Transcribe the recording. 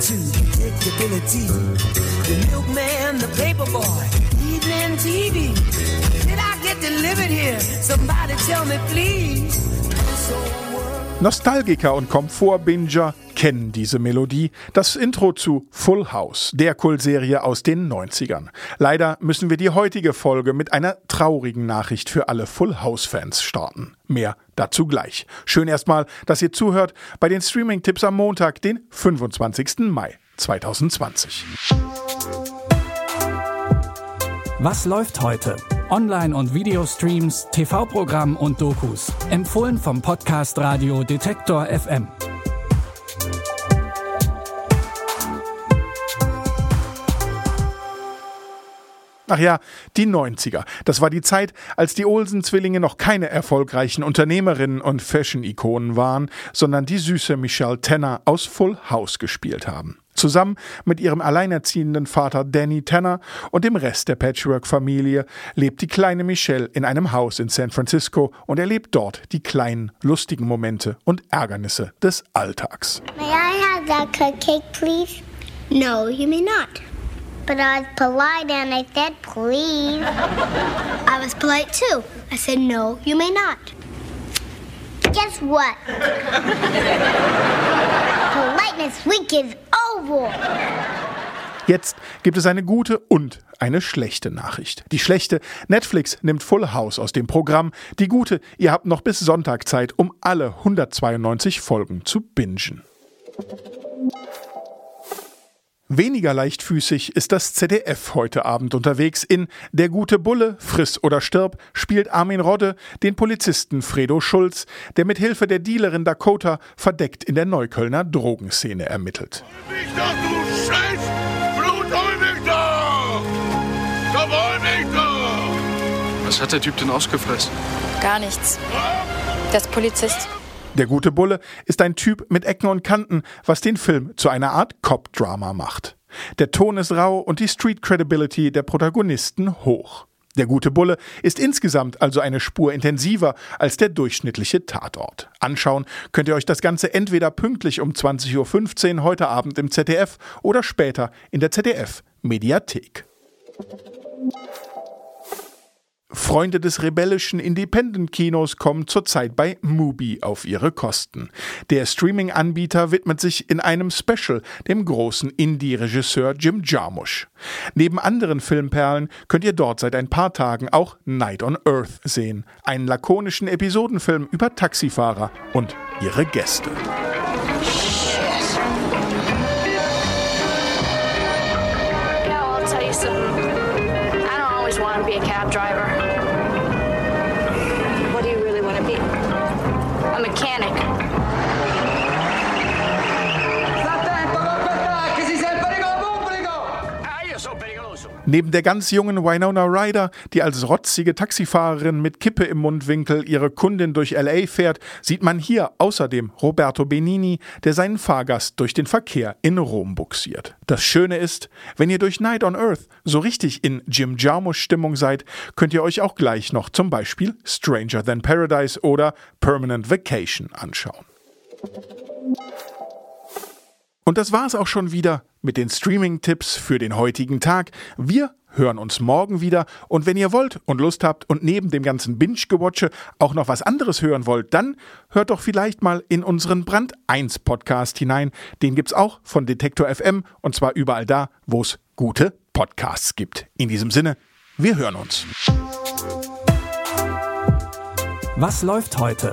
two, predictability. The milkman, the TV. Did I get delivered here? Somebody tell me, please. Nostalgiker und Komfortbinger kennen diese Melodie, das Intro zu Full House, der Kultserie aus den 90ern. Leider müssen wir die heutige Folge mit einer traurigen Nachricht für alle Full House-Fans starten. Mehr dazu gleich. Schön erstmal, dass ihr zuhört bei den Streaming-Tipps am Montag, den 25. Mai 2020. Was läuft heute? Online- und Videostreams, TV-Programm und Dokus. Empfohlen vom Podcast Radio Detektor FM. Ach ja, die 90er. Das war die Zeit, als die Olsen-Zwillinge noch keine erfolgreichen Unternehmerinnen und Fashion-Ikonen waren, sondern die süße Michelle Tanner aus Full House gespielt haben. Zusammen mit ihrem alleinerziehenden Vater Danny Tanner und dem Rest der Patchwork-Familie lebt die kleine Michelle in einem Haus in San Francisco und erlebt dort die kleinen, lustigen Momente und Ärgernisse des Alltags. May I have that cupcake, please? No, you may not. But I was polite and I said, please. I was polite too. I said, no, you may not. Guess what? Politeness week is over. Jetzt gibt es eine gute und eine schlechte Nachricht. Die schlechte, Netflix nimmt Full House aus dem Programm. Die gute, ihr habt noch bis Sonntag Zeit, um alle 192 Folgen zu bingen. Weniger leichtfüßig ist das ZDF heute Abend unterwegs. In Der gute Bulle, Friss oder stirb spielt Armin Rodde den Polizisten Fredo Schulz, der mit Hilfe der Dealerin Dakota verdeckt in der Neuköllner Drogenszene ermittelt. Mich doch, du Scheiß! Blut, hol mich doch! Komm, hol mich doch! Was hat der Typ denn ausgefressen? Gar nichts. Der ist Polizist. Der gute Bulle ist ein Typ mit Ecken und Kanten, was den Film zu einer Art Cop-Drama macht. Der Ton ist rau und die Street Credibility der Protagonisten hoch. Der gute Bulle ist insgesamt also eine Spur intensiver als der durchschnittliche Tatort. Anschauen könnt ihr euch das Ganze entweder pünktlich um 20.15 Uhr heute Abend im ZDF oder später in der ZDF Mediathek. Freunde des rebellischen Independent-Kinos kommen zurzeit bei Mubi auf ihre Kosten. Der Streaming-Anbieter widmet sich in einem Special dem großen Indie-Regisseur Jim Jarmusch. Neben anderen Filmperlen könnt ihr dort seit ein paar Tagen auch Night on Earth sehen, einen lakonischen Episodenfilm über Taxifahrer und ihre Gäste. want to be a cab driver. What do you really want to be? A mechanic. Neben der ganz jungen Winona Ryder, die als rotzige Taxifahrerin mit Kippe im Mundwinkel ihre Kundin durch LA fährt, sieht man hier außerdem Roberto Benini, der seinen Fahrgast durch den Verkehr in Rom buxiert. Das Schöne ist, wenn ihr durch Night on Earth so richtig in Jim Jarmusch Stimmung seid, könnt ihr euch auch gleich noch zum Beispiel Stranger Than Paradise oder Permanent Vacation anschauen. Und das war's auch schon wieder mit den Streaming-Tipps für den heutigen Tag. Wir hören uns morgen wieder. Und wenn ihr wollt und Lust habt und neben dem ganzen Binge-Gewatche auch noch was anderes hören wollt, dann hört doch vielleicht mal in unseren Brand 1 Podcast hinein. Den gibt's auch von Detektor FM und zwar überall da, wo es gute Podcasts gibt. In diesem Sinne, wir hören uns. Was läuft heute?